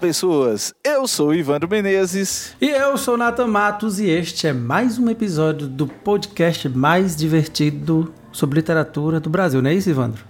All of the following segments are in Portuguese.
Pessoas! Eu sou o Ivandro Menezes. E eu sou o Nathan Matos e este é mais um episódio do podcast mais divertido sobre literatura do Brasil, não é isso, Ivandro?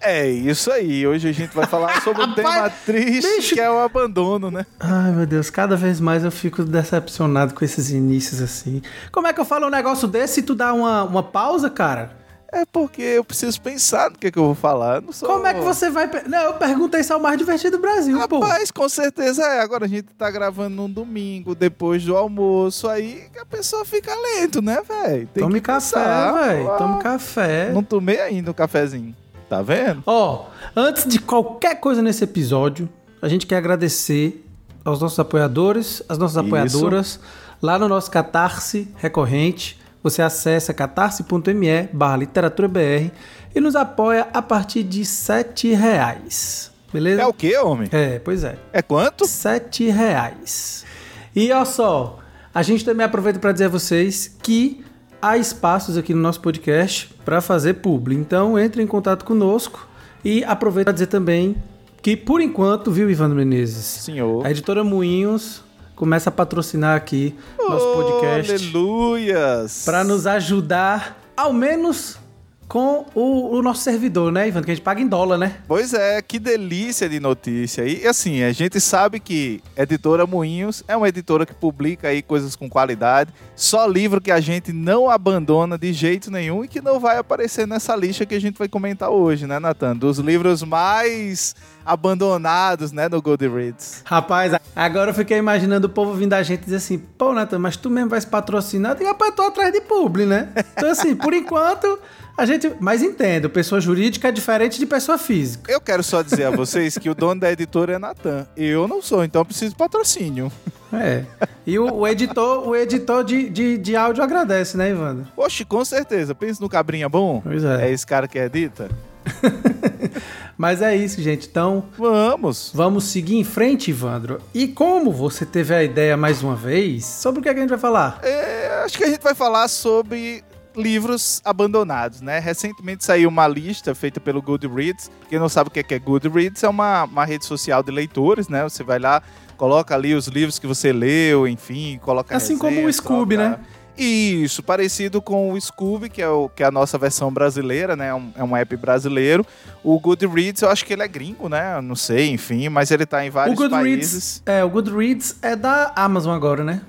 É isso aí. Hoje a gente vai falar sobre um tema triste bicho. que é o abandono, né? Ai, meu Deus, cada vez mais eu fico decepcionado com esses inícios assim. Como é que eu falo um negócio desse e tu dá uma, uma pausa, cara? É porque eu preciso pensar no que, é que eu vou falar. Sou... Como é que você vai. Não, eu perguntei se é o mais divertido do Brasil, pô. Rapaz, com certeza é. Agora a gente tá gravando num domingo, depois do almoço, aí a pessoa fica lento, né, velho? Tome café, velho. Tome café. Não tomei ainda o cafezinho. Tá vendo? Ó, antes de qualquer coisa nesse episódio, a gente quer agradecer aos nossos apoiadores, às nossas Isso. apoiadoras, lá no nosso Catarse recorrente. Você acessa catarse.me barra literaturaBR e nos apoia a partir de 7 reais. Beleza? É o quê, homem? É, pois é. É quanto? sete reais. E olha só, a gente também aproveita para dizer a vocês que há espaços aqui no nosso podcast para fazer publi. Então entre em contato conosco e aproveita para dizer também que por enquanto, viu, Ivandro Menezes? Senhor. A editora Moinhos começa a patrocinar aqui nosso Oh, podcast Aleluias! para nos ajudar, ao menos com o, o nosso servidor, né, Ivandro? Que a gente paga em dólar, né? Pois é, que delícia de notícia. E assim, a gente sabe que Editora Moinhos é uma editora que publica aí coisas com qualidade, só livro que a gente não abandona de jeito nenhum e que não vai aparecer nessa lista que a gente vai comentar hoje, né, Nathan? Dos livros mais abandonados, né, no Goodreads. Rapaz, agora eu fiquei imaginando o povo vindo da gente e dizer assim, pô, Nathan, mas tu mesmo vai se patrocinar? E rapaz, eu tô atrás de publi, né? Então, assim, por enquanto, a gente. Mas entendo, pessoa jurídica é diferente de pessoa física. Eu quero só dizer a vocês que o dono da editora é Natan. Eu não sou, então eu preciso de patrocínio. É. E o, o editor, o editor de, de, de áudio agradece, né, Ivandro? Oxe, com certeza. Pensa no cabrinha bom. Pois é. É esse cara que edita? Mas é isso, gente. Então, Vamos. vamos seguir em frente, Ivandro. E como você teve a ideia mais uma vez, sobre o que, é que a gente vai falar? É, acho que a gente vai falar sobre livros abandonados, né? Recentemente saiu uma lista feita pelo Goodreads. Quem não sabe o que é que é Goodreads, é uma, uma rede social de leitores, né? Você vai lá, coloca ali os livros que você leu, enfim, coloca Assim como o Scooby, coloca- né? Isso, parecido com o Scooby, que é, o, que é a nossa versão brasileira, né? É um, é um app brasileiro. O Goodreads, eu acho que ele é gringo, né? Eu Não sei, enfim, mas ele tá em vários o Goodreads. países. É, o Goodreads é da Amazon agora, né?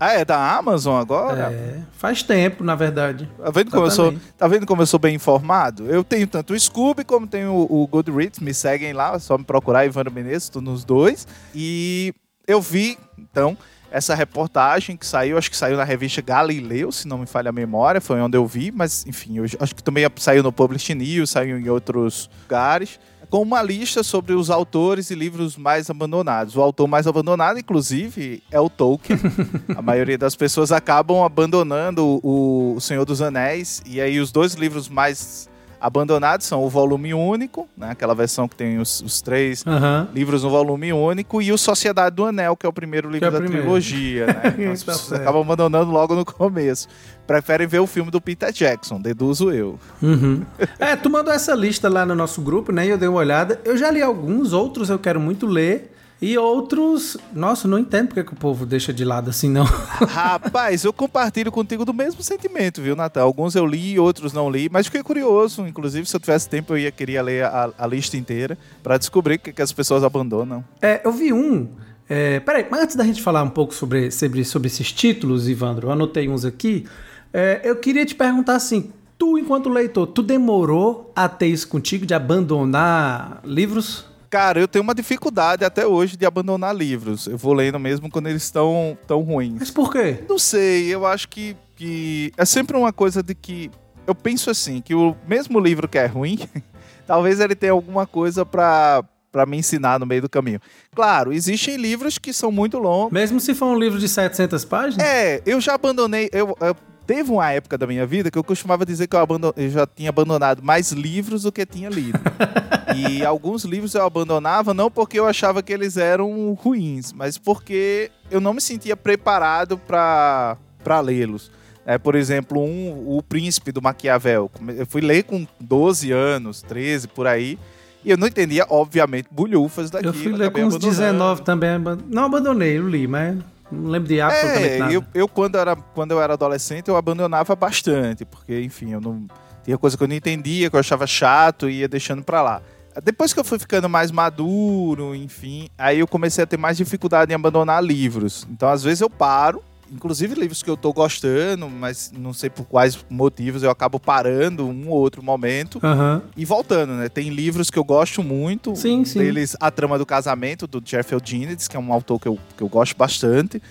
Ah, é da Amazon agora? É. Faz tempo, na verdade. Tá vendo, como eu sou, tá vendo como eu sou bem informado? Eu tenho tanto o Scooby como tenho o, o Goodreads, me seguem lá, é só me procurar Ivandro Menezes, tô nos dois. E eu vi, então, essa reportagem que saiu, acho que saiu na revista Galileu, se não me falha a memória, foi onde eu vi, mas enfim, eu acho que também saiu no Publish News, saiu em outros lugares, com uma lista sobre os autores e livros mais abandonados. O autor mais abandonado, inclusive, é o Tolkien. a maioria das pessoas acabam abandonando o, Senhor dos Anéis, e aí os dois livros mais abandonados são o volume único, né, aquela versão que tem os, os três Aham. livros no volume único e o Sociedade do Anel, que é o primeiro livro é da primeiro. trilogia, né? Então as Tá pessoas acabam abandonando logo no começo. Preferem ver o filme do Peter Jackson, deduzo eu. Uhum. É, tu mandou essa lista lá no nosso grupo, né? E eu dei uma olhada. Eu já li alguns, outros eu quero muito ler. E outros, nossa, não entendo porque que o povo deixa de lado assim, não. Rapaz, eu compartilho contigo do mesmo sentimento, viu, Natal? Alguns eu li, outros não li, mas fiquei curioso. Inclusive, se eu tivesse tempo, eu ia queria ler a, a lista inteira para descobrir o que, que as pessoas abandonam. É, eu vi um. É, peraí, mas antes da gente falar um pouco sobre, sobre, sobre esses títulos, Ivandro, eu anotei uns aqui. É, eu queria te perguntar assim: tu, enquanto leitor, tu demorou a ter isso contigo de abandonar livros? Cara, eu tenho uma dificuldade até hoje de abandonar livros. Eu vou lendo mesmo quando eles estão tão ruins. Mas por quê? Não sei, eu acho que, que é sempre uma coisa de que. Eu penso assim, que o mesmo livro que é ruim, talvez ele tenha alguma coisa pra, para me ensinar no meio do caminho. Claro, existem livros que são muito longos. Mesmo se for um livro de 700 páginas? É, eu já abandonei. Eu, eu, teve uma época da minha vida que eu costumava dizer que eu, abandon, eu já tinha abandonado mais livros do que tinha lido. e alguns livros eu abandonava não porque eu achava que eles eram ruins, mas porque eu não me sentia preparado para lê-los. É, por exemplo, um, O Príncipe do Maquiavel. Eu fui ler com 12 anos, 13 por aí. E eu não entendia, obviamente, bulhufas daquilo. Eu fui ler com uns 19 também. Não abandonei, eu li, mas não lembro de absolutamente é, nada. Eu, eu quando, era, quando eu era adolescente, eu abandonava bastante, porque, enfim, eu não. Tinha coisa que eu não entendia, que eu achava chato e ia deixando pra lá. Depois que eu fui ficando mais maduro, enfim, aí eu comecei a ter mais dificuldade em abandonar livros. Então, às vezes, eu paro inclusive livros que eu tô gostando, mas não sei por quais motivos eu acabo parando um ou outro momento uhum. e voltando, né? Tem livros que eu gosto muito, sim, sim. deles A Trama do Casamento, do Jeffrey Eugenides, que é um autor que eu, que eu gosto bastante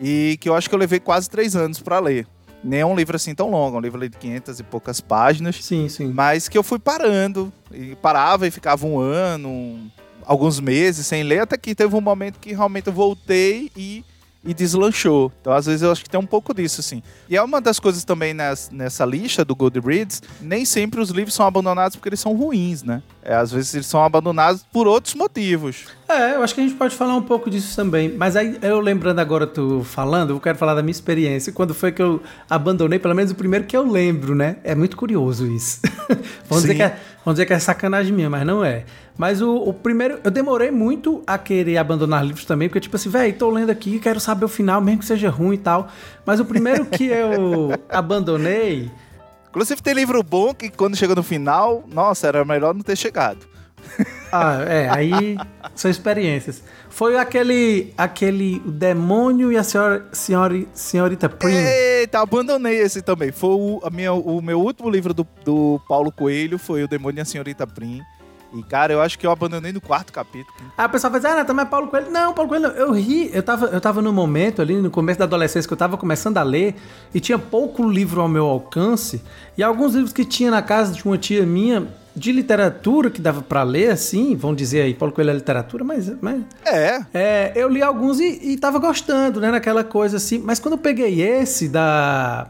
e que eu acho que eu levei quase três anos para ler. Nem é um livro assim tão longo, é um livro de 500 e poucas páginas. Sim, sim. Mas que eu fui parando, e parava e ficava um ano, alguns meses sem ler, até que teve um momento que realmente eu voltei e e deslanchou. Então, às vezes, eu acho que tem um pouco disso, assim. E é uma das coisas também nessa, lista do Goodreads, nem sempre os livros são abandonados porque eles são ruins, né? É, às vezes eles são abandonados por outros motivos. É, eu acho que a gente pode falar um pouco disso também. Mas aí, eu lembrando agora tu falando, eu quero falar da minha experiência. Quando foi que eu abandonei, pelo menos o primeiro que eu lembro, né? É muito curioso isso. vamos, dizer que é, vamos dizer que é sacanagem minha, mas não é. Mas o, o, primeiro, eu demorei muito a querer abandonar livros também, porque tipo assim, velho, tô lendo aqui, quero saber o final, mesmo que seja ruim e tal. Mas o primeiro que eu abandonei. Inclusive tem livro bom que quando chega no final, nossa, era melhor não ter chegado. Ah, é, aí são experiências. Foi aquele, aquele o Demônio e a senhora, senhora, Senhorita Prim. Eita, abandonei esse também. Foi o, a minha, o meu último livro do, do Paulo Coelho, foi o Demônio e a Senhorita Prim. E, cara, eu acho que eu abandonei no quarto capítulo. Aí o pessoal faz, ah, também é Paulo Coelho. Não, Paulo Coelho, não. eu ri. Eu tava, eu tava no momento ali, no começo da adolescência, que eu tava começando a ler, e tinha pouco livro ao meu alcance, e alguns livros que tinha na casa de uma tia minha, de literatura que dava para ler, assim, vão dizer aí, Paulo Coelho é literatura, mas. mas é. é. Eu li alguns e, e tava gostando, né, naquela coisa assim. Mas quando eu peguei esse da.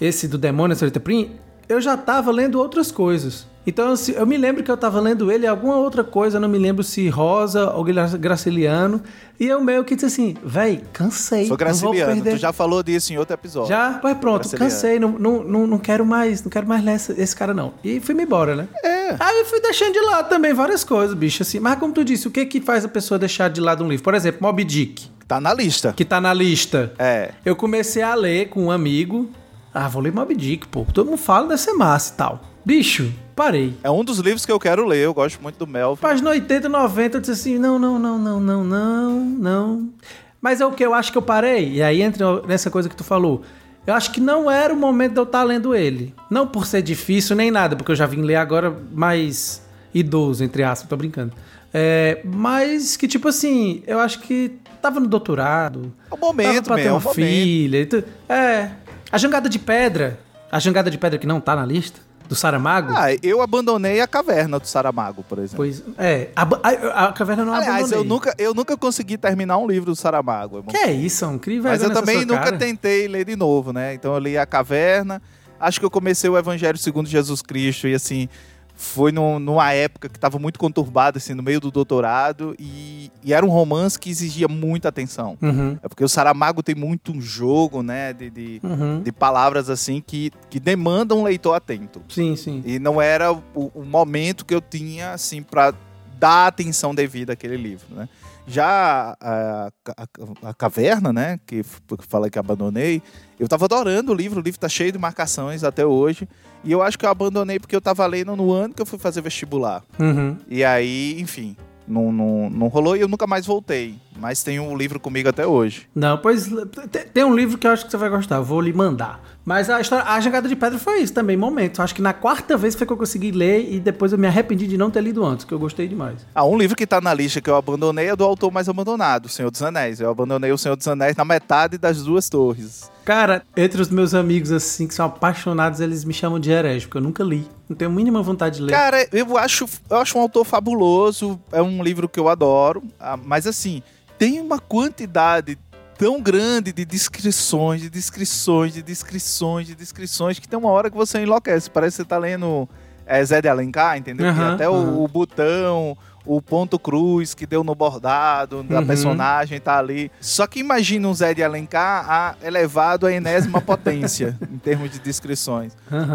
Esse do Demônio, Solita Prim, eu já tava lendo outras coisas. Então eu me lembro que eu tava lendo ele alguma outra coisa, não me lembro se Rosa ou Graciliano, e eu meio que disse assim, véi, cansei. Sou Graciliano, tu já falou disso em outro episódio. Já? Pois pronto, cansei, não, não, não, não quero mais, não quero mais ler esse, esse cara não. E fui-me embora, né? É. Aí eu fui deixando de lado também várias coisas, bicho, assim. Mas como tu disse, o que que faz a pessoa deixar de lado um livro? Por exemplo, Moby Dick. Tá na lista. Que tá na lista. É. Eu comecei a ler com um amigo. Ah, vou ler Moby Dick, pô. Todo mundo fala, deve ser massa e tal. Bicho, parei. É um dos livros que eu quero ler, eu gosto muito do Melvin. Página 80, 90, eu disse assim, não, não, não, não, não, não, não. Mas é o que eu acho que eu parei, e aí entra nessa coisa que tu falou. Eu acho que não era o momento de eu estar lendo ele. Não por ser difícil nem nada, porque eu já vim ler agora mais idoso, entre aspas, tô brincando. É, mas que, tipo assim, eu acho que tava no doutorado. É o momento, tava pra ter uma é filha. É. A jangada de pedra. A jangada de pedra que não tá na lista do Saramago? Ah, eu abandonei a caverna do Saramago, por exemplo. Pois é, a, a, a caverna não Aliás, abandonei. eu nunca, eu nunca consegui terminar um livro do Saramago. Irmão. Que é isso, é um incrível. Mas eu também nunca cara. tentei ler de novo, né? Então eu li a caverna. Acho que eu comecei o Evangelho segundo Jesus Cristo e assim, foi no, numa época que estava muito conturbada, assim, no meio do doutorado, e, e, era um romance que exigia muita atenção. Uhum. É porque o Saramago tem muito um jogo, né, de, de, uhum. de, palavras, assim, que, que demandam um leitor atento. Sim, sim. E não era o, o momento que eu tinha, assim, para dar atenção devida àquele livro, né. Já a, a, a, caverna, né, que fala que abandonei, eu tava adorando o livro, o livro tá cheio de marcações até hoje, e eu acho que eu abandonei porque eu tava lendo no ano que eu fui fazer vestibular. Uhum. E aí, enfim, não, não, não rolou e eu nunca mais voltei. Mas tenho o livro comigo até hoje. Não, pois tem, tem um livro que eu acho que você vai gostar, eu vou lhe mandar. Mas a história, a jogada de pedra foi isso também, momentos. Eu acho que na quarta vez foi que eu consegui ler e depois eu me arrependi de não ter lido antes, que eu gostei demais. Ah, um livro que tá na lista que eu abandonei é do autor mais abandonado, O Senhor dos Anéis. Eu abandonei O Senhor dos Anéis na metade das duas torres. Cara, entre os meus amigos, assim, que são apaixonados, eles me chamam de herege, porque eu nunca li. Não tenho a mínima vontade de ler. Cara, eu acho, eu acho um autor fabuloso, é um livro que eu adoro, ah, mas assim, tem uma quantidade tão grande de descrições, de descrições, de descrições, de descrições, que tem uma hora que você enlouquece. Parece que você tá lendo é, Zé de Alencar, entendeu? Uhum, até uhum. o, o botão, o ponto cruz que deu no bordado da Uhum. personagem tá ali. Só que imagina um Zé de Alencar a- elevado à enésima potência, em termos de descrições.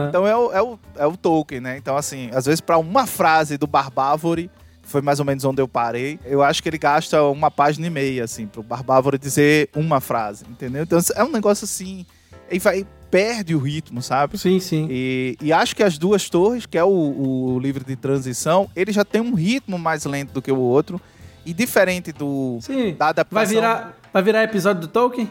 Então é o, é, o, é o Tolkien, né? Então, assim, às vezes para uma frase do Barbávore, foi mais ou menos onde eu parei, eu acho que ele gasta uma página e meia, assim, pro Barbávore dizer uma frase, entendeu? Então é um negócio assim, ele vai, perde o ritmo, sabe? Sim, sim. E, e acho que as duas torres, que é o, o livro de transição, ele já tem um ritmo mais lento do que o outro. E diferente do Sim. da adaptação. Vai virar, vai virar episódio do Tolkien?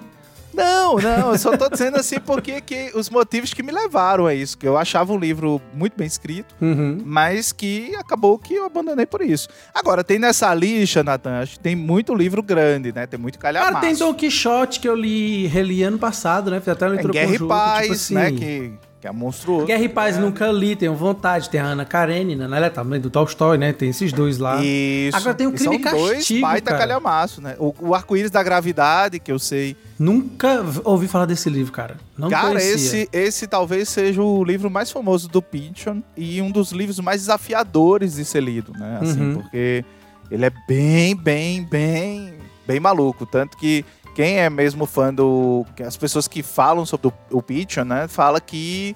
Não, não, eu só tô dizendo assim porque que os motivos que me levaram a isso. Que eu achava o livro muito bem escrito, Uhum. mas que acabou que eu abandonei por isso. Agora, tem nessa lista, Natan, acho que tem muito livro grande, né? Tem muito calhamaço. Cara, tem Don Quixote que eu li, reli ano passado, né? Fiz até um Tem Guerra e conjunto, Paz, tipo assim, né? Que é monstruoso. Guerra e Paz É. nunca li, tenho vontade. Tem a Ana Karenina, né? Ela é também do Tolstói, né? Tem esses dois lá. Isso. Agora tem o E Crime são e dois Castigo, baita cara. calhamaço, né? O, o Arco-Íris da Gravidade, que eu sei. Nunca ouvi falar desse livro, cara. Não Cara, conhecia. esse, esse talvez seja o livro mais famoso do Pynchon e um dos livros mais desafiadores de ser lido, né? Assim, Uhum. porque ele é bem, bem, bem, bem maluco. Tanto que quem é mesmo fã do... As pessoas que falam sobre o, o Pynchon, né? Fala que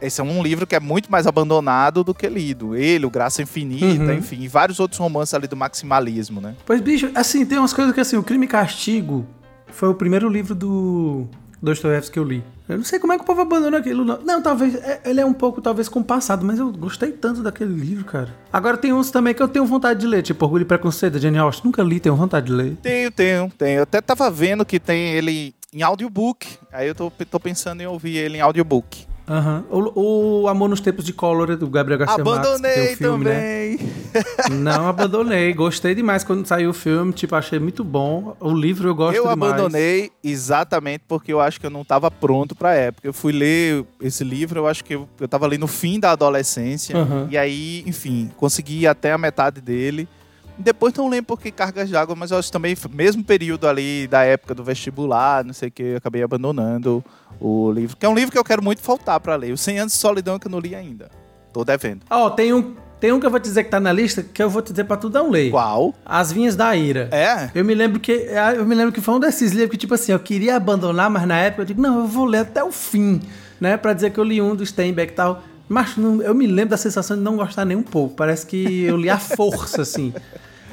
esse é um livro que é muito mais abandonado do que lido. Ele, o Graça Infinita, Uhum. enfim, e vários outros romances ali do maximalismo, né? Pois, bicho, assim, tem umas coisas que assim, o Crime e Castigo foi o primeiro livro do Dostoiévski que eu li. Eu não sei como é que o povo abandonou aquilo, não. Não, talvez, é- ele é um pouco, talvez, compassado, mas eu gostei tanto daquele livro, cara. Agora tem uns também que eu tenho vontade de ler, tipo Orgulho e Preconceito, da Jane Austen. Nunca li, tenho vontade de ler. Tenho, tenho, tenho. Eu até tava vendo que tem ele em audiobook. Aí eu tô, tô pensando em ouvir ele em audiobook. Aham. O, o Amor nos Tempos de Cólera, do Gabriel Garcia Marques, que Abandonei tem o filme, né? Não abandonei, gostei demais quando saiu o filme, tipo, achei muito bom. O livro eu gosto Eu demais. abandonei exatamente porque eu acho que eu não tava pronto pra época. Eu fui ler esse livro, eu acho que eu, eu tava ali no fim da adolescência. Aham. E aí, enfim, consegui ir até a metade dele. Depois não lembro por que cargas d'água, mas eu acho também, mesmo período ali da época do vestibular, não sei o que, eu acabei abandonando o livro. Que é um livro que eu quero muito faltar pra ler. O 100 Anos de Solidão que eu não li ainda. Tô devendo. Ó, tem um, tem um que eu vou te dizer que tá na lista, que eu vou te dizer pra tu não ler. Qual? As Vinhas da Ira. É? Eu me lembro que é, eu me lembro que foi um desses livros que tipo assim, eu queria abandonar, mas na época eu digo, não, eu vou ler até o fim, né, Pra dizer que eu li um do Steinbeck e tal. Mas não- eu me lembro da sensação de não gostar nem um pouco. Parece que eu li à força assim.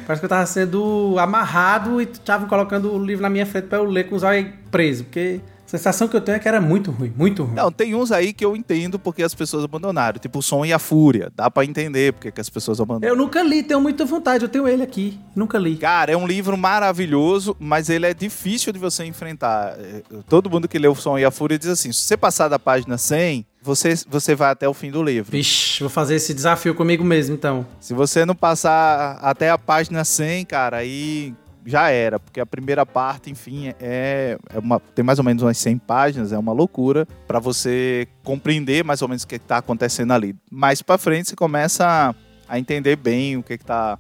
Parece que eu tava sendo amarrado e estavam colocando o livro na minha frente pra eu ler com os olhos presos, porque sensação que eu tenho é que era muito ruim, muito ruim. Não, tem uns aí que eu entendo porque as pessoas abandonaram. Tipo o Som e a Fúria. Dá pra entender porque que as pessoas abandonaram. Eu nunca li, tenho muita vontade, eu tenho ele aqui, nunca li. Cara, é um livro maravilhoso, mas ele é difícil de você enfrentar. É, Todo mundo que lê o Som e a Fúria diz assim: se você passar da página 100, você, você vai até o fim do livro. Vixe, vou fazer esse desafio comigo mesmo, então. Se você não passar até a página 100, cara, aí já era, porque a primeira parte, enfim, é, é uma, tem mais ou menos umas 100 páginas, é uma loucura pra você compreender mais ou menos o que está acontecendo ali. Mais pra frente você começa a, a entender bem o que que tá,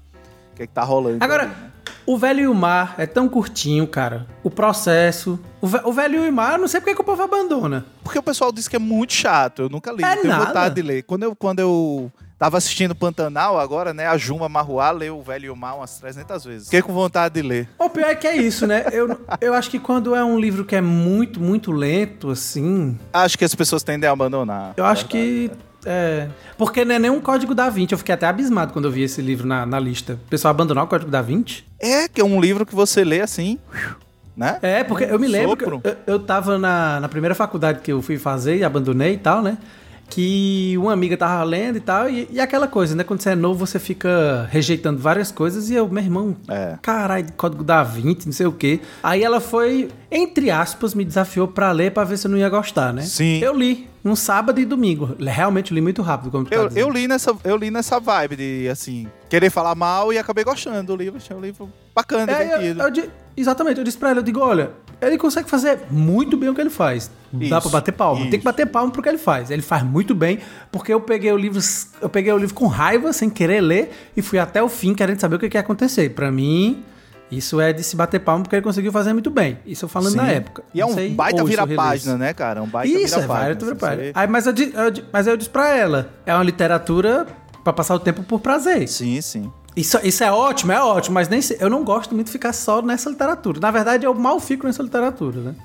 o que que tá rolando. Agora, ali, né? O Velho e o Mar é tão curtinho, cara. O processo. O, Ve- o Velho e o Mar, eu não sei porque que o povo abandona. Porque o pessoal diz que é muito chato, eu nunca li, É eu tenho nada. vontade de ler. Quando eu, quando eu tava assistindo Pantanal agora, né, a Juma Marruá leu o Velho e o Mar umas 300 vezes. Fiquei com vontade de ler. O pior é que é isso, né? Eu, eu acho que quando é um livro que é muito, muito lento, assim. Acho que as pessoas tendem a abandonar. Eu acho que. É. Porque não é nem um código da Vinci. Eu fiquei até abismado quando eu vi esse livro na, na lista. O pessoal abandonar o código da Vinci? É, que é um livro que você lê assim, né? É, porque eu me lembro eu, eu tava na, na primeira faculdade que eu fui fazer e abandonei e tal, né? que uma amiga tava lendo e tal, e, e aquela coisa, né? Quando você é novo, você fica rejeitando várias coisas, e eu, meu irmão, É. caralho, código da 20, não sei o quê. Aí ela foi, entre aspas, me desafiou pra ler pra ver se eu não ia gostar, né? Sim. Eu li, um sábado e domingo. Realmente li muito rápido, como tu tá Eu, dizendo. eu, li nessa, eu li nessa vibe de, assim, querer falar mal e acabei gostando do livro. Achei um livro bacana, É, eu- divertido. eu exatamente, eu disse pra ela, eu digo, olha, ele consegue fazer muito bem o que ele faz. Dá Isso, pra bater palma. Tem que isso. bater palma pro que ele faz. Ele faz muito bem, porque eu peguei o livro, eu peguei o livro com raiva, sem querer ler, e fui até o fim querendo saber o que, que ia acontecer. Pra mim, isso é de se bater palma porque ele conseguiu fazer muito bem. Isso eu falando Sim. na época. E é um sei, baita vira-página, né, cara? Um baita Isso, é vira-página. baita vira-página. você- Aí, mas, eu, mas eu disse pra ela, é uma literatura pra passar o tempo por prazer. Sim, sim. Isso, isso é ótimo, é ótimo, mas nem eu não gosto muito de ficar só nessa literatura. Na verdade, eu mal fico nessa literatura, né?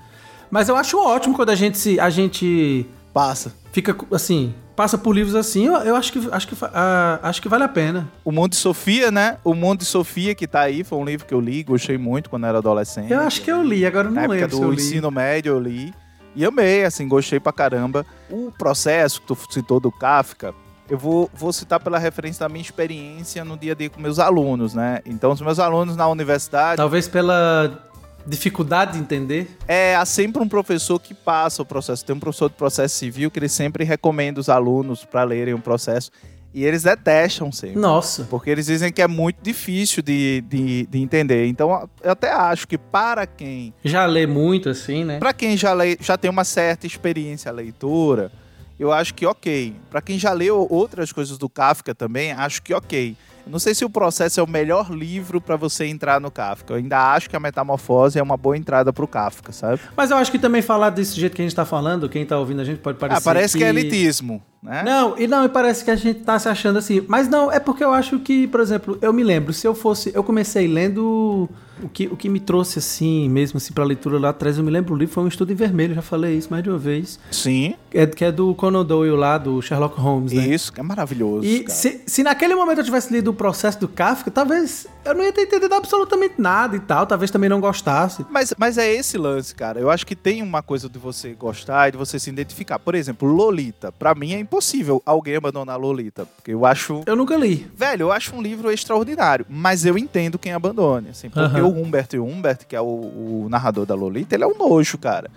Mas eu acho ótimo quando a gente se, a gente Passa. fica assim, passa por livros assim, eu, eu acho que acho que ah, acho que vale a pena. O Mundo de Sofia, né? O Mundo de Sofia que tá aí, foi um livro que eu li, gostei muito quando era adolescente. Eu acho que eu li, agora eu Na não época lembro se do ensino médio eu li. E amei, assim, gostei pra caramba. O processo que tu citou do Kafka, eu vou, vou citar pela referência da minha experiência no dia a dia com meus alunos, né? Então, os meus alunos na universidade, Talvez pela dificuldade de entender. é, há sempre um professor que passa o processo. Tem um professor de processo civil que ele sempre recomenda os alunos para lerem o processo. E eles detestam sempre. Nossa. Porque eles dizem que é muito difícil de, de, de entender. Então, eu até acho que para quem Já lê muito assim, né? Pra quem já, lê, já tem uma certa experiência leitura, eu acho que ok. Pra quem já leu outras coisas do Kafka também, acho que ok. Não sei se o processo é o melhor livro pra você entrar no Kafka. Eu ainda acho que a Metamorfose é uma boa entrada pro Kafka, sabe? Mas eu acho que também falar desse jeito que a gente tá falando, quem tá ouvindo a gente pode parecer ah, parece que... é elitismo, né? Não, e não, e parece que a gente tá se achando assim. Mas não, é porque eu acho que, por exemplo, eu me lembro, se eu fosse. Eu comecei lendo. O que, o que me trouxe assim, mesmo assim, pra leitura lá atrás, eu me lembro o livro foi um estudo em vermelho, já falei isso mais de uma vez. Sim, É, que é do Conan Doyle lá, do Sherlock Holmes, né? isso, que é maravilhoso. E se, se naquele momento eu tivesse lido o processo do Kafka, talvez eu não ia ter entendido absolutamente nada e tal, talvez também não gostasse. Mas, mas é esse lance, cara. Eu acho que tem uma coisa de você gostar e de você se identificar. Por exemplo, Lolita. Pra mim é impossível alguém abandonar Lolita. Porque eu acho Eu nunca li. Velho, eu acho um livro extraordinário, mas eu entendo quem abandone, assim, porque o Humbert Humbert, que é o, o narrador da Lolita, ele é um nojo, cara.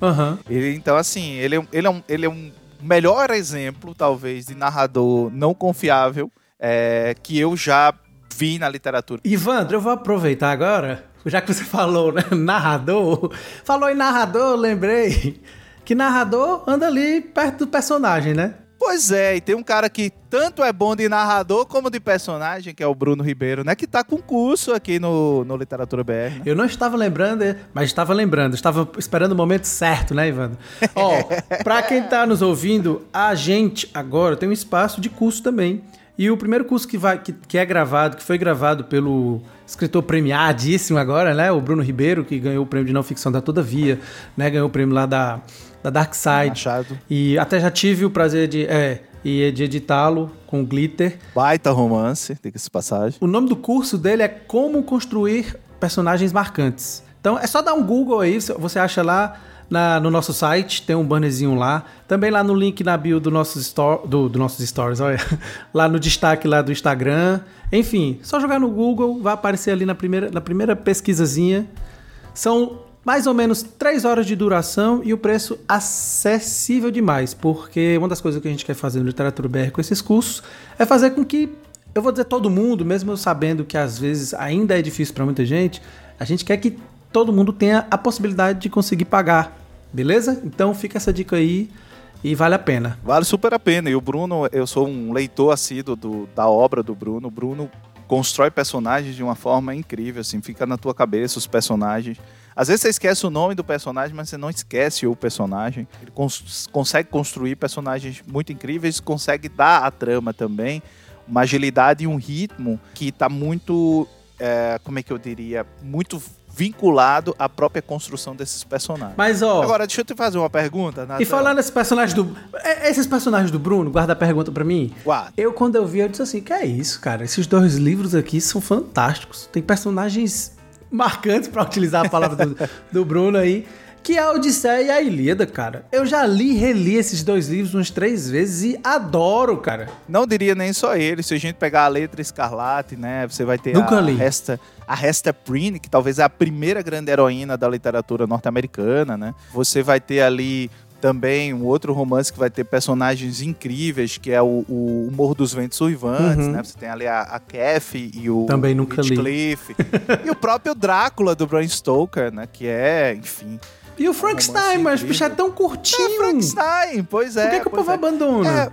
Ele, então, assim, ele, é um- ele, é um, ele é um melhor exemplo, talvez, de narrador não confiável é, que eu já vi na literatura. Ivandro, eu vou aproveitar agora, já que você falou, né, narrador. Falou em narrador, lembrei que narrador anda ali perto do personagem, né? Pois é, e tem um cara que tanto é bom de narrador como de personagem, que é o Bruno Ribeiro, né? Que tá com curso aqui no, no Literatura BR. né? Eu não estava lembrando, mas estava lembrando. Estava esperando o momento certo, né, Ivandro? Ó, pra quem tá nos ouvindo, a gente agora tem um espaço de curso também. E o primeiro curso que, vai, que, que é gravado, que foi gravado pelo escritor premiadíssimo agora, né? O Bruno Ribeiro, que ganhou o prêmio de não ficção da Todavia, né? Ganhou o prêmio lá da, da Dark Side. Machado. E até já tive o prazer de, é, e de editá-lo com glitter. Baita romance, diga-se passagem. O nome do curso dele é Como Construir Personagens Marcantes. Então é só dar um Google aí, você acha lá na- no nosso site, tem um bannerzinho lá. Também lá no link na bio do nosso store, do, do nossos stories, olha. Lá no destaque lá do Instagram. Enfim, só jogar no Google, vai aparecer ali na primeira, na primeira pesquisazinha. São mais ou menos 3 horas de duração e o preço acessível demais, porque uma das coisas que a gente quer fazer no Literatura BR com esses cursos é fazer com que, eu vou dizer todo mundo, mesmo eu sabendo que às vezes ainda é difícil para muita gente, a gente quer que todo mundo tenha a possibilidade de conseguir pagar, beleza? Então fica essa dica aí e vale a pena. Vale super a pena. E o Bruno, eu sou um leitor assíduo do, da obra do Bruno. O Bruno constrói personagens de uma forma incrível, assim, fica na tua cabeça os personagens. Às vezes você esquece o nome do personagem, mas você não esquece o personagem. Ele cons- consegue construir personagens muito incríveis, consegue dar a trama também uma agilidade e um ritmo que está muito, é, como é que eu diria, muito vinculado à própria construção desses personagens. Mas ó, Agora, deixa eu te fazer uma pergunta, Nathan. e falando nesses personagens do é, esses personagens do Bruno, guarda a pergunta para mim. Guarda. Eu, quando eu vi, eu disse assim: que é isso, cara? Esses dois livros aqui são fantásticos. Tem personagens marcantes, pra utilizar a palavra do, do Bruno aí, que é a Odisseia e a Ilíada, cara. Eu já li e reli esses dois livros umas três vezes e adoro, cara. Não diria nem só ele. Se a gente pegar a letra escarlate, né? Você vai ter Nunca a li. Resta, a Hester Prynne, que talvez é a primeira grande heroína da literatura norte-americana, né? Você vai ter ali também um outro romance que vai ter personagens incríveis, que é o, o, Morro dos Ventos Uivantes, Uhum. né? Você tem ali a, a Kathy e o Também nunca li. Heathcliff. e o próprio Drácula do Bram Stoker, né? Que é, enfim... E o Frankenstein, romance mas o bicho é tão curtinho. É Frankenstein, pois é. Por que, que o povo é. abandona? É,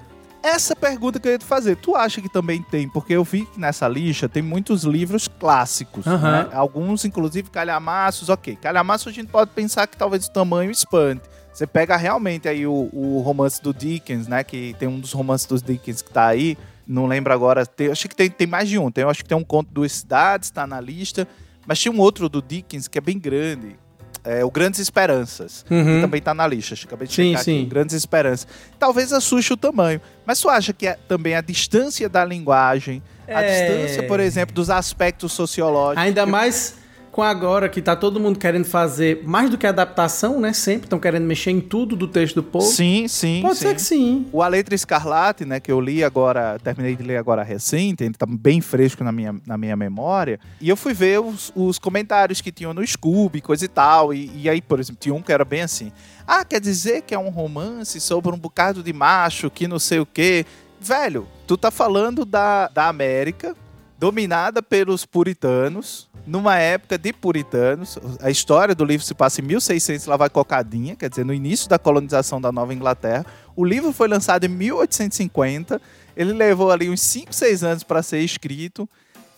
essa pergunta que eu ia te fazer. Tu acha que também tem? Porque eu vi que nessa lista tem muitos livros clássicos, Aham. né? Alguns, inclusive, calhamaços. Ok, calhamaços a gente pode pensar que talvez o tamanho espante. Você pega realmente aí o, o romance do Dickens, né? Que tem um dos romances dos Dickens que tá aí. Não lembro agora. Tem, acho que tem, tem mais de um. Tem, acho que tem um conto Duas Cidades, tá na lista. Mas tinha um outro do Dickens que é bem grande. É o Grandes Esperanças. Uhum. Que também tá na lista. Acho que Acabei de Sim, checar sim. aqui. Grandes Esperanças. Talvez assuste o tamanho. Mas tu acha que é também a distância da linguagem, a É. distância, por exemplo, dos aspectos sociológicos. Ainda mais com agora que tá todo mundo querendo fazer mais do que adaptação, né? Sempre estão querendo mexer em tudo do texto do povo. Sim, sim. Pode sim. ser que sim. O A Letra Escarlate, né, que eu li agora, terminei de ler agora recente, ele tá bem fresco na minha, na minha memória, e eu fui ver os, os comentários que tinham no Scooby, coisa e tal, e, e aí, por exemplo, tinha um que era bem assim, ah, quer dizer que é um romance sobre um bocado de macho que não sei o quê. Velho, tu tá falando da, da América, dominada pelos puritanos, numa época de puritanos. A história do livro se passa em 1600, lá vai cocadinha, quer dizer, no início da colonização da Nova Inglaterra. O livro foi lançado em 1850. Ele levou ali uns 5, 6 anos para ser escrito.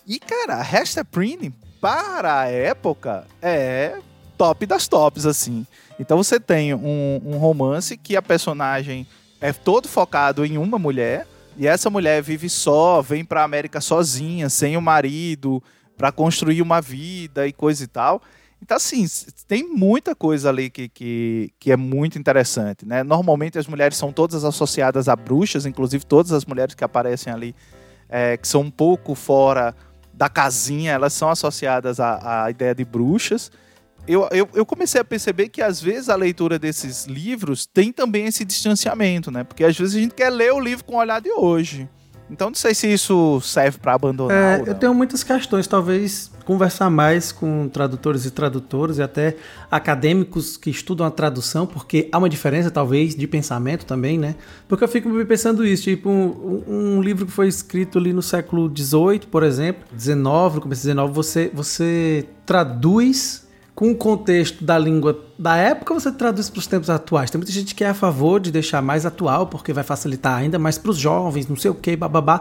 E, cara, a Prynne, para a época, é top das tops, assim. Então você tem um, um romance que a personagem é todo focado em uma mulher. E essa mulher vive só, vem pra América sozinha, sem o marido, pra construir uma vida e coisa e tal. Então, assim, tem muita coisa ali que, que, que é muito interessante, né? Normalmente as mulheres são todas associadas a bruxas, inclusive todas as mulheres que aparecem ali, é, que são um pouco fora da casinha, elas são associadas à, à ideia de bruxas. Eu, eu, eu comecei a perceber que às vezes a leitura desses livros tem também esse distanciamento, né? Porque às vezes a gente quer ler o livro com o olhar de hoje. Então não sei se isso serve para abandonar. É, eu tenho muitas questões, talvez conversar mais com tradutores e tradutoras e até acadêmicos que estudam a tradução, porque há uma diferença, talvez, de pensamento também, né? Porque eu fico me pensando isso, tipo, um, um livro que foi escrito ali no século XVIII, por exemplo, XIX, começo XIX, você, você traduz com o contexto da língua da época, você traduz para os tempos atuais. Tem muita gente que é a favor de deixar mais atual, porque vai facilitar ainda mais para os jovens, não sei o que, bababá.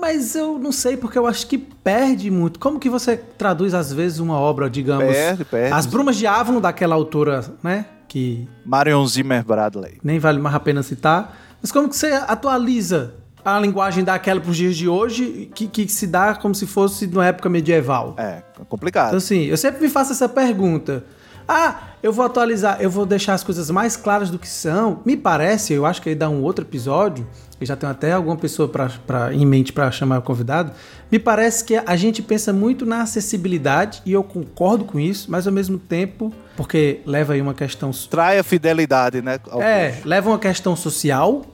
Mas eu não sei, porque eu acho que perde muito. Como que você traduz, às vezes, uma obra, digamos... Perde, perde. As Brumas de Avon, daquela autora, né? Que Marion Zimmer Bradley. nem vale mais a pena citar. Mas como que você atualiza a linguagem daquela para os dias de hoje, que, que se dá como se fosse numa época medieval? É, complicado. Então, assim, eu sempre me faço essa pergunta. Ah, eu vou atualizar, eu vou deixar as coisas mais claras do que são. Me parece, eu acho que aí dá um outro episódio, eu já tenho até alguma pessoa pra, pra, em mente para chamar o convidado. Me parece que a gente pensa muito na acessibilidade, e eu concordo com isso, mas ao mesmo tempo, porque leva aí uma questão Trai a fidelidade, né? é, leva uma questão social,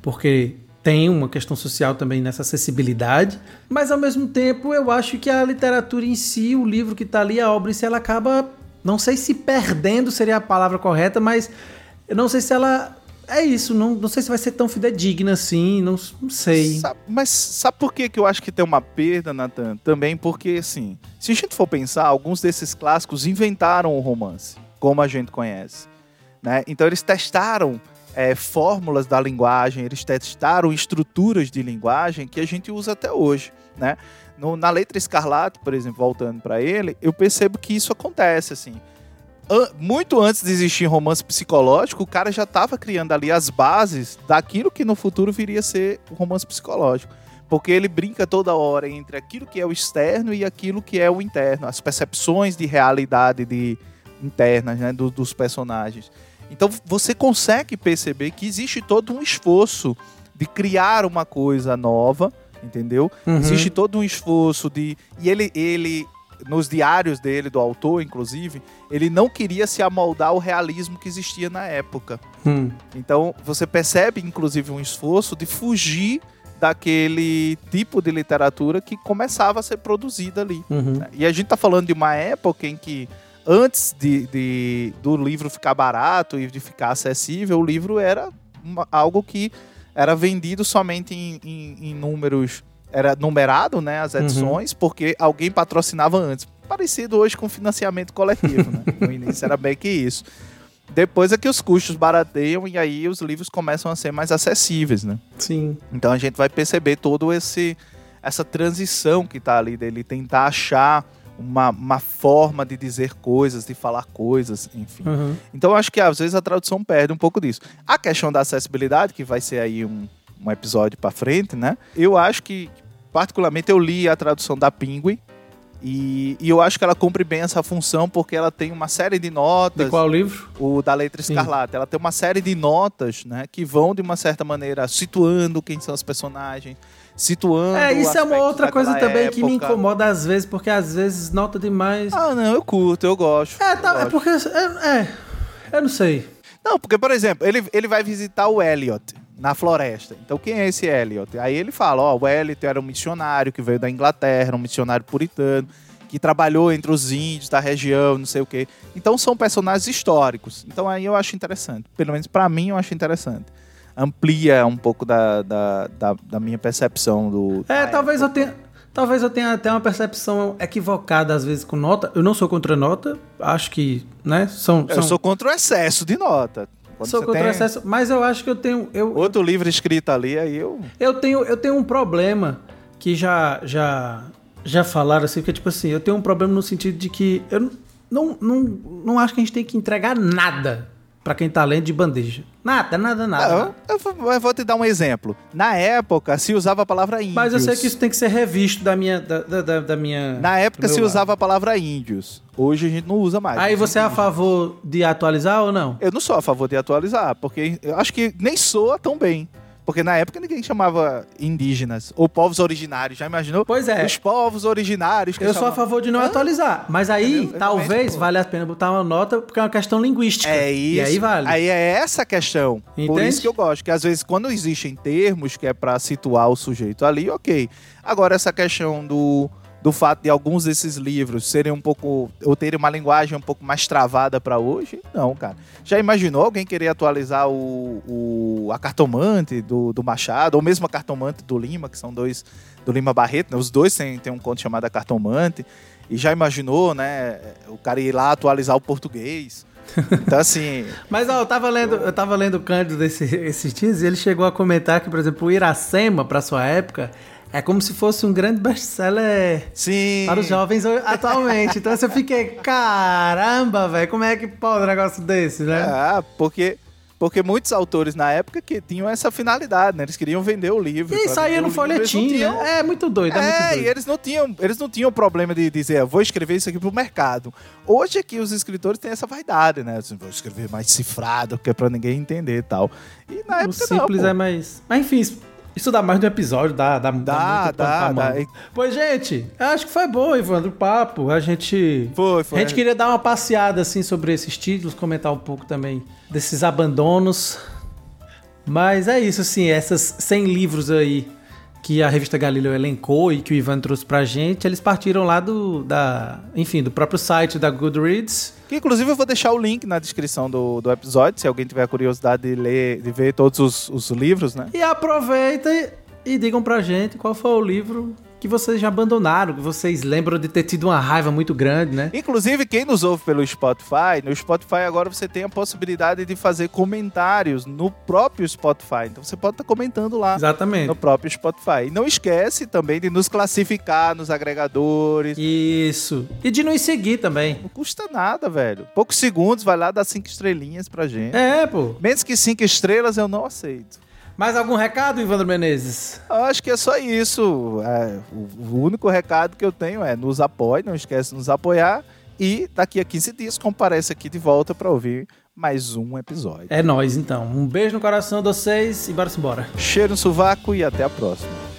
porque tem uma questão social também nessa acessibilidade, mas ao mesmo tempo eu acho que a literatura em si, o livro que está ali, a obra em si, ela acaba, não sei se perdendo seria a palavra correta, mas eu não sei se ela é isso, não, não sei se vai ser tão fidedigna assim, não, não sei. Sabe- mas sabe por que, que eu acho que tem uma perda, Nathan? Também porque, assim, se a gente for pensar, alguns desses clássicos inventaram o romance, como a gente conhece. Né? Então eles testaram é, fórmulas da linguagem, eles testaram estruturas de linguagem que a gente usa até hoje. Né? No- na letra Escarlate, por exemplo, voltando para ele, eu percebo que isso acontece, assim. An- muito antes de existir romance psicológico, o cara já estava criando ali as bases daquilo que no futuro viria a ser o romance psicológico. Porque ele brinca toda hora entre aquilo que é o externo e aquilo que é o interno, as percepções de realidade de, internas né, do- dos personagens. Então você consegue perceber que existe todo um esforço de criar uma coisa nova, entendeu? Uhum. Existe todo um esforço de. E ele, ele nos diários dele, do autor, inclusive, ele não queria se amoldar ao realismo que existia na época. Hum. Então, você percebe, inclusive, um esforço de fugir daquele tipo de literatura que começava a ser produzida ali. Uhum. E a gente tá falando de uma época em que, antes de, de- do livro ficar barato e de ficar acessível, o livro era uma- algo que era vendido somente em, em- em números. Era numerado, né? As edições, porque alguém patrocinava antes. Parecido hoje com financiamento coletivo, né? No início era bem que isso. Depois é que os custos barateiam e aí os livros começam a ser mais acessíveis, né? Sim. Então a gente vai perceber todo esse essa transição que tá ali dele tentar achar uma, uma forma de dizer coisas, de falar coisas, enfim. Uhum. Então eu acho que às vezes a tradução perde um pouco disso. A questão da acessibilidade, que vai ser aí um, um episódio para frente, né? Eu acho que particularmente eu li a tradução da Penguin e, e eu acho que ela cumpre bem essa função porque ela tem uma série de notas De qual livro? o da letra Sim. escarlate. Ela tem uma série de notas, né, que vão de uma certa maneira situando quem são os personagens, situando. É, isso é uma outra coisa também que me época. incomoda às vezes, porque às vezes nota demais. Ah, não, eu curto, eu gosto. é, tá, é gosto. porque. É, é, eu não sei. Não, porque, por exemplo, ele, ele vai visitar o Elliot na floresta. Então, quem é esse Elliot? Aí ele fala, ó, o Elliot era um missionário que veio da Inglaterra, um missionário puritano, que trabalhou entre os índios da região, não sei o quê. Então, são personagens históricos. Então, aí eu acho interessante. Pelo menos pra mim, eu acho interessante. Amplia um pouco da, da, da, da minha percepção do... É, talvez eu época. tenha. Talvez eu tenha até uma percepção equivocada às vezes com nota. Eu não sou contra nota, acho que, né? São, Eu são- sou contra o excesso de nota. Quando sou contra o tem excesso, mas eu acho que eu tenho eu, Outro livro escrito ali, aí eu... eu tenho eu tenho um problema que já já já falaram assim, que tipo assim, eu tenho um problema no sentido de que eu não não, não acho que a gente tem que entregar nada pra quem tá lendo de bandeja. Nada, nada, nada. Ah, eu, eu vou- te dar um exemplo. Na época, se usava a palavra índios. Mas eu sei que isso tem que ser revisto da minha da, da- da- minha Na época se meu usava a palavra índios. Hoje a gente não usa mais. lado. Aí você é a favor de atualizar ou não? Eu não sou a favor de atualizar, porque eu acho que nem soa tão bem. Porque na época ninguém chamava indígenas ou povos originários. Já imaginou? Pois é. Os povos originários. que Eu sou a favor de não atualizar. Mas aí, Entendeu? talvez, vale a pena botar uma nota, porque é uma questão linguística. É isso. E aí vale. Aí é essa questão. Por Entende? isso que eu gosto. Que às vezes, quando existem termos que é pra situar o sujeito ali, ok. Agora, essa questão do, do fato de alguns desses livros serem um pouco. ou terem uma linguagem um pouco mais travada pra hoje, não, cara. Já imaginou alguém querer atualizar o, o a cartomante do, do Machado, ou mesmo a cartomante do Lima, que são dois. do Lima Barreto, né? Os dois têm, têm um conto chamado A Cartomante. E já imaginou, né? O cara ir lá atualizar o português. Então, assim, Mas ó, eu tava lendo, eu tava lendo o Cândido desse, dias e ele chegou a comentar que, por exemplo, o Iracema, pra sua época, é como se fosse um grande best-seller Sim. para os jovens atualmente. Então eu fiquei, caramba, velho, como é que pode um negócio desse, né? Ah, porque, porque muitos autores na época que tinham essa finalidade, né? Eles queriam vender o livro. E saía no folhetim, tinham- né? É muito doido, é, muito É, doido. e eles não tinham, eles não tinham problema de dizer, "Ah, vou escrever isso aqui pro mercado. Hoje que os escritores têm essa vaidade, né? Assim, vou escrever mais cifrado, que é pra ninguém entender e tal. E na O época simples não, é mais. Mas enfim, isso- dá mais de um episódio, dá, dá, Dá, dá, pra dá. manga. Pois, gente, acho que foi bom, Ivandro, o papo. A gente. Foi, foi. A gente queria dar uma passeada assim sobre esses títulos, comentar um pouco também desses abandonos. Mas é isso, assim, essas 100 livros aí que a revista Galileu elencou e que o Ivan trouxe pra gente, eles partiram lá do, da, enfim, do próprio site da Goodreads. Que, inclusive eu vou deixar o link na descrição do, do episódio, se alguém tiver curiosidade de ler, de ver todos os, os livros, né? E aproveita e, e digam pra gente qual foi o livro que vocês já abandonaram, que vocês lembram de ter tido uma raiva muito grande, né? Inclusive, quem nos ouve pelo Spotify, no Spotify agora você tem a possibilidade de fazer comentários no próprio Spotify. Então você pode estar comentando lá Exatamente. no próprio Spotify. E não esquece também de nos classificar nos agregadores. Isso. E de nos seguir também. Não custa nada, velho. Poucos segundos, vai lá dar cinco estrelinhas pra gente. É, pô. Menos que cinco estrelas eu não aceito. Mais algum recado, Ivandro Menezes? Eu acho que é só isso. É, o, único recado que eu tenho é nos apoie, não esquece de nos apoiar. E daqui a 15 dias comparece aqui de volta para ouvir mais um episódio. É nóis, então. Um beijo no coração de vocês e bora-se embora. Cheiro no sovaco e até a próxima.